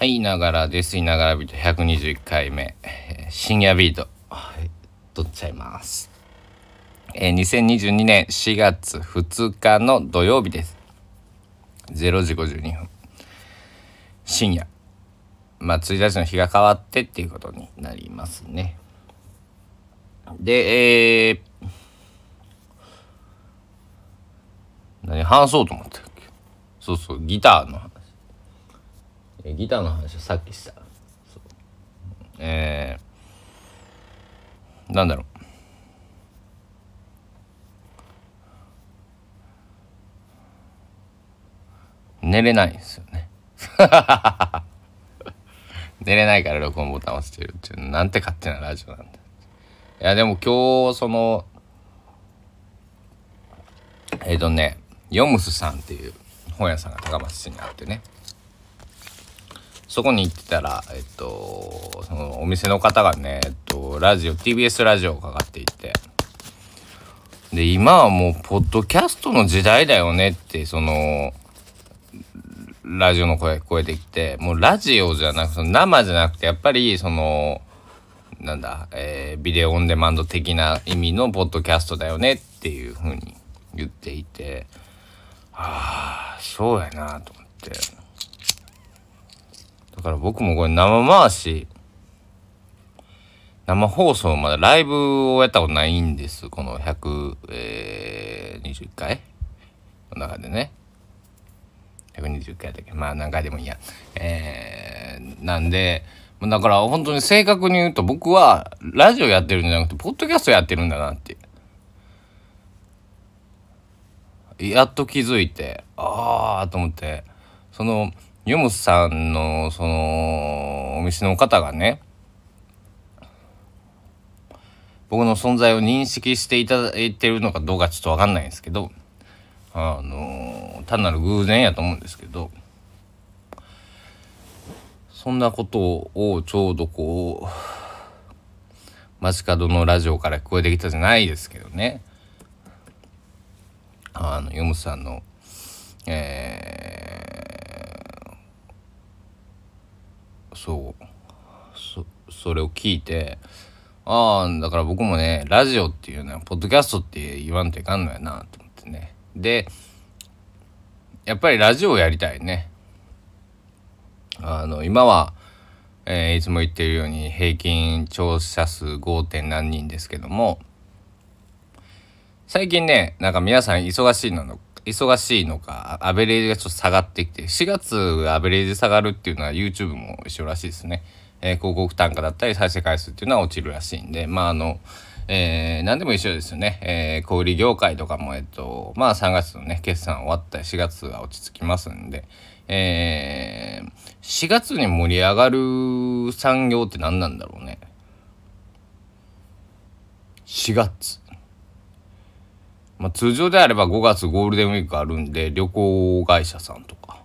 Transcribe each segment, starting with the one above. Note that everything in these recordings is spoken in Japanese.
はい、ながらです。いながらビート121回目。深夜ビート。はい、撮っちゃいます。えー、2022年4月2日の土曜日です。0時52分。深夜。まあ、1日の日が変わってっていうことになりますね。で、えー、何話そうと思ったっけ？そうそう、ギターの話。ギターの話をさっきした。えー、なんだろう。寝れないんですよね。寝れないから録音ボタン押してるっていうなんて勝手なラジオなんだいやでも今日そのえっ、ー、とねヨムスさんっていう本屋さんが高松市にあってね。そこに行ってたら、えっと、そのお店の方がね、えっと、ラジオ、TBS ラジオかかっていて、で、今はもう、ポッドキャストの時代だよねって、その、ラジオの声聞こえてきて、もうラジオじゃなくて、生じゃなくて、やっぱり、その、なんだ、えー、ビデオオンデマンド的な意味のポッドキャストだよねっていうふうに言っていて、ああ、そうやなと思って。だから僕もこれ生回し、生放送まだライブをやったことないんです。この120、えー、回？の中でね。120回だけ？まあ何回でもいいや。えー、なんで、だから本当に正確に言うと僕はラジオやってるんじゃなくて、ポッドキャストやってるんだなって。やっと気づいて、ああと思って、その、ヨムさんのそのお店の方がね僕の存在を認識していただいてるのかどうかちょっと分かんないんですけどあの単なる偶然やと思うんですけどそんなことをちょうどこう街角のラジオから聞こえてきたじゃないですけどね。あのヨムさんのえーそうそそれを聞いてああだから僕もねラジオっていうのはポッドキャストって言わんといかんのやなと思ってねでやっぱりラジオをやりたいねあの今は、えー、いつも言ってるように平均聴者数 5. 点何人ですけども最近ねなんか皆さん忙しいの忙しいのか、アベレージがちょっと下がってきて、4月アベレージ下がるっていうのは YouTube も一緒らしいですね。えー、広告単価だったり再生回数っていうのは落ちるらしいんで、まああの、えー、何でも一緒ですよね。えー、小売業界とかも、えっと、まあ3月のね、決算終わったり4月は落ち着きますんで、えー、4月に盛り上がる産業って何なんだろうね。4月。まあ、通常であれば5月ゴールデンウィークあるんで旅行会社さんとか、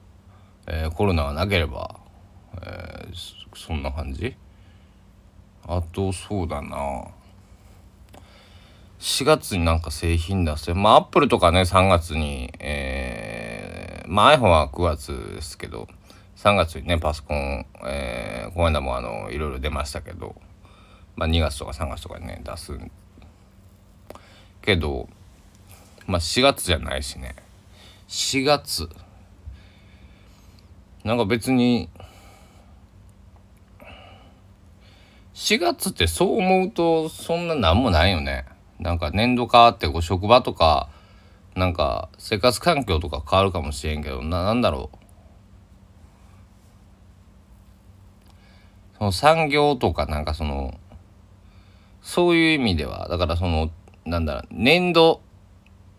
えー、コロナがなければ、えー、そんな感じ。あとそうだな。4月になんか製品出せまあアップルとかね3月にえー、まあ iPhone は9月ですけど3月にねパソコン、えー、この間もあのいろいろ出ましたけど、まあ、2月とか3月とかにね出すけどまあ4月じゃないしね。4月。なんか別に4月ってそう思うとそんな何もないよね。なんか年度変わってこう職場とかなんか生活環境とか変わるかもしれんけどななんだろう。その産業とかなんかそのそういう意味ではだからそのなんだろう年度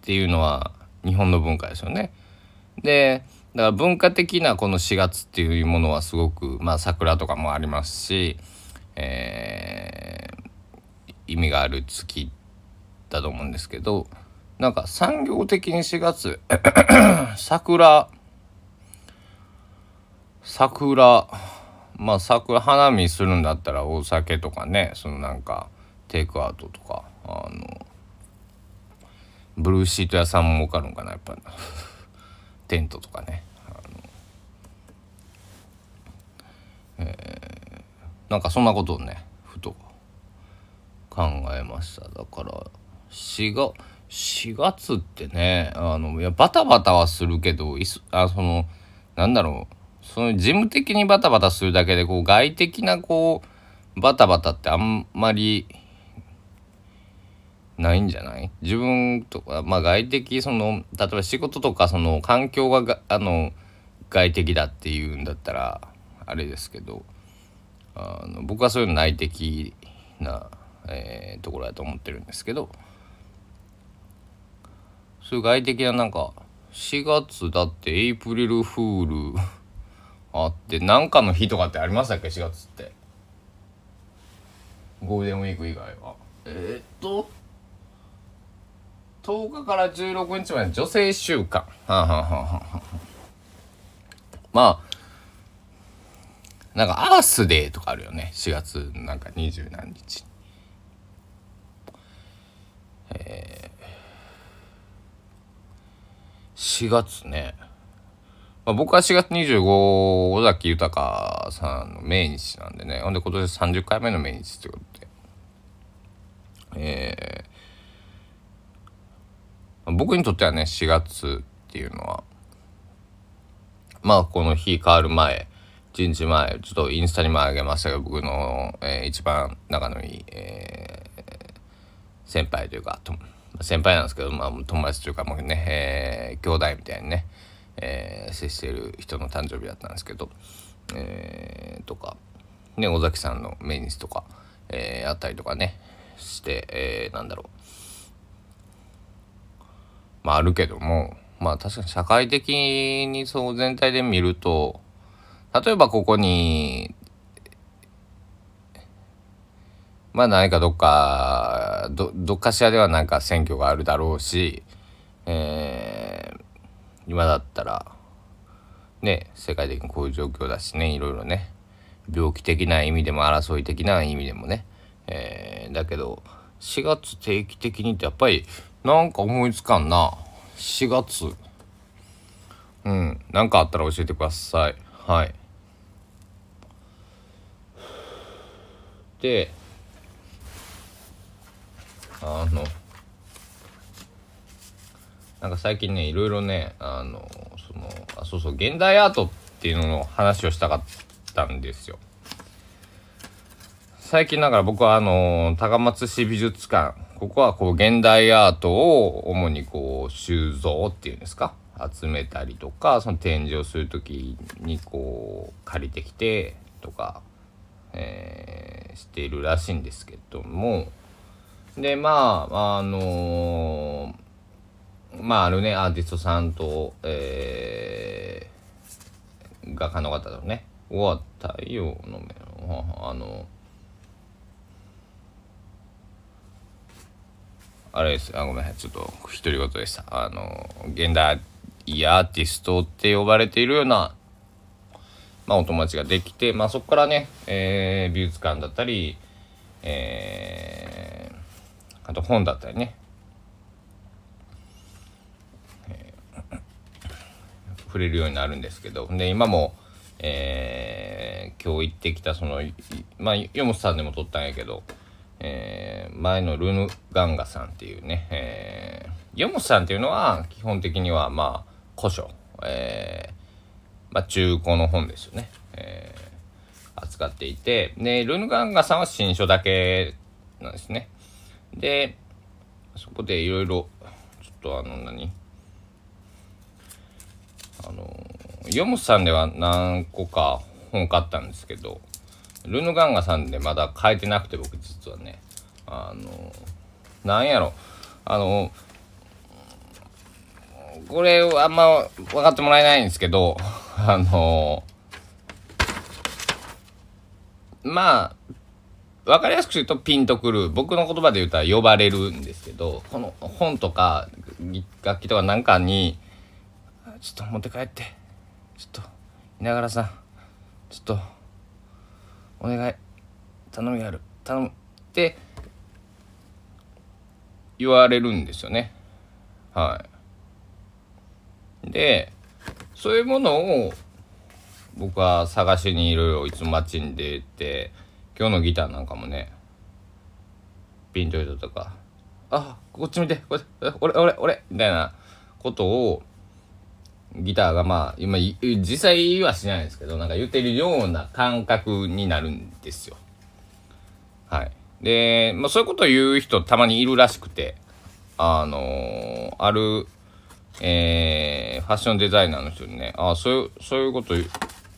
っていうのは日本の文化ですよね。でだから文化的なこの4月っていうものはすごくまあ桜とかもありますし、えー、意味がある月だと思うんですけどなんか産業的に4月 桜桜まあ桜花見するんだったらお酒とかねそのなんかテイクアウトとかあのブルーシート屋さんも儲かるんかなやっぱ。テントとかね。なんかそんなことをねふと考えました。だから4月4月ってねあのいやバタバタはするけどいすあそのなんだろう。その事務的にバタバタするだけでこう外的なこうバタバタってあんまりないんじゃない？自分とか、まあ、外的その例えば仕事とかその環境ががあの外的だっていうんだったらあれですけどあの僕はそういうの内的な、えー、ところだと思ってるんですけどそういう外的ななんか4月だってエイプリルフール あって何かの日とかってありましたっけ？4月って。ゴールデンウィーク以外は。えー、っと10日から16日まで女性週間。はあ、はははまあ、なんかアースデーとかあるよね。4月なんか二十何日。えー、4月ね。まあ、僕は4月25尾崎豊さんの命日なんでね。ほんで今年30回目の命日ってことで。えー僕にとってはね4月っていうのはまあこの日変わる前1日前ちょっとインスタにもあげましたけど僕の、えー、一番仲のいい、えー、先輩というか先輩なんですけど、まあ、友達というかもうね、えー、兄弟みたいにね、えー、接してる人の誕生日だったんですけど、えー、とかね尾崎さんの命日とか、えー、あったりとかねして、えー、なんだろう。まああるけどもまあ確かに社会的にそう全体で見ると例えばここにまあ何かどっかどどっかしらではなんか選挙があるだろうし、えー、今だったらね世界的にこういう状況だしねいろいろね病気的な意味でも争い的な意味でもね、えー、だけど4月定期的にってやっぱりなんか思いつかんな。4月。うん。何かあったら教えてください。はい。であのなんか最近ねいろいろねあのそのあそうそう現代アートっていうのの話をしたかったんですよ。最近だから僕はあの高松市美術館ここはこう現代アートを主にこう収蔵っていうんですか？集めたりとかその展示をする時にこう借りてきてとか、えー、しているらしいんですけども。でまああのー、まああるねアーティストさんと、えー、画家の方とね終わったようのあのあれです。あごめん。ちょっと独り言でした。あの現代アーティストって呼ばれているようなまあお友達ができてまあそこからね、えー、美術館だったりえー、あと本だったりね、えー、触れるようになるんですけど。で今もえー、今日行ってきたそのまあヨモスさんでも撮ったんやけどえー、前のルヌガンガさんっていうね、えー、ヨモスさんっていうのは基本的にはまあ古書、えー、まあ中古の本ですよね、えー、扱っていてでルヌガンガさんは新書だけなんですね。でそこでいろいろちょっとあの何？あのヨモスさんでは何個か本買ったんですけどルヌガンガさんでまだ変えてなくて僕実はね。あのなんやろ。あのこれあんま分かってもらえないんですけど あのまあ分かりやすく言うとピンとくる僕の言葉で言うたら呼ばれるんですけどこの本とか楽器とかなんかにちょっと持って帰ってちょっと稲柄さんちょっとお願い頼みある。頼むって言われるんですよね。はい。でそういうものを僕は探しにいろいろいつも街に出て、今日のギターなんかもねピント糸とかあこっち見てこれ俺俺俺みたいなことをギターがまあ今実際はしないですけどなんか言ってるような感覚になるんですよはいで、まあ、そういうことを言う人たまにいるらしくてあのー、あるえー、ファッションデザイナーの人にね、あそういう、そういうこと言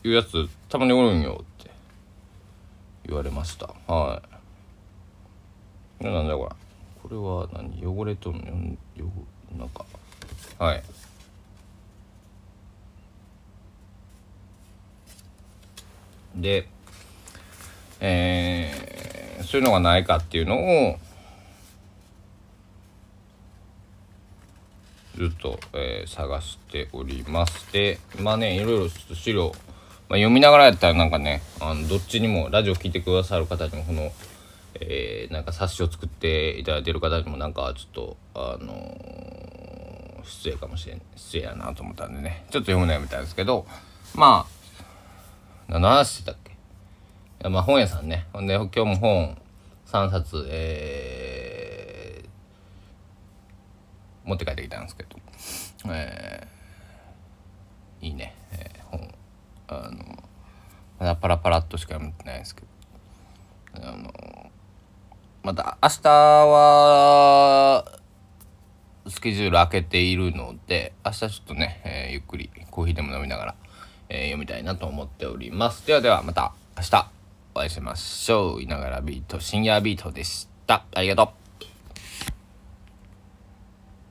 うやつたまにおるんよって言われました。はい。なんだこれ。これは何？汚れとんのよ、なんか、はい。で、えー、そういうのがないかっていうのを、ずっと、えー、探しておりましてまあねいろいろちょっと資料、まあ、読みながらやったらなんかねあのどっちにもラジオ聞いてくださる方にもこの、えー、なんか冊子を作っていただいてる方にもなんかちょっとあのー、失礼かもしれん失礼やなと思ったんでねちょっと読むのやめたんですけどまあ何してたっけ？まあ本屋さんね。ほんで今日も本3冊えー持って帰ってきたんですけど、えー、いいね、えー、本あのまだパラパラっとしか読めてないですけど。あのまた明日はスケジュール開けているので明日ちょっとね、えー、ゆっくりコーヒーでも飲みながら、えー、読みたいなと思っております。ではではまた明日お会いしましょう。いながらビート深夜ビートでした。ありがとう。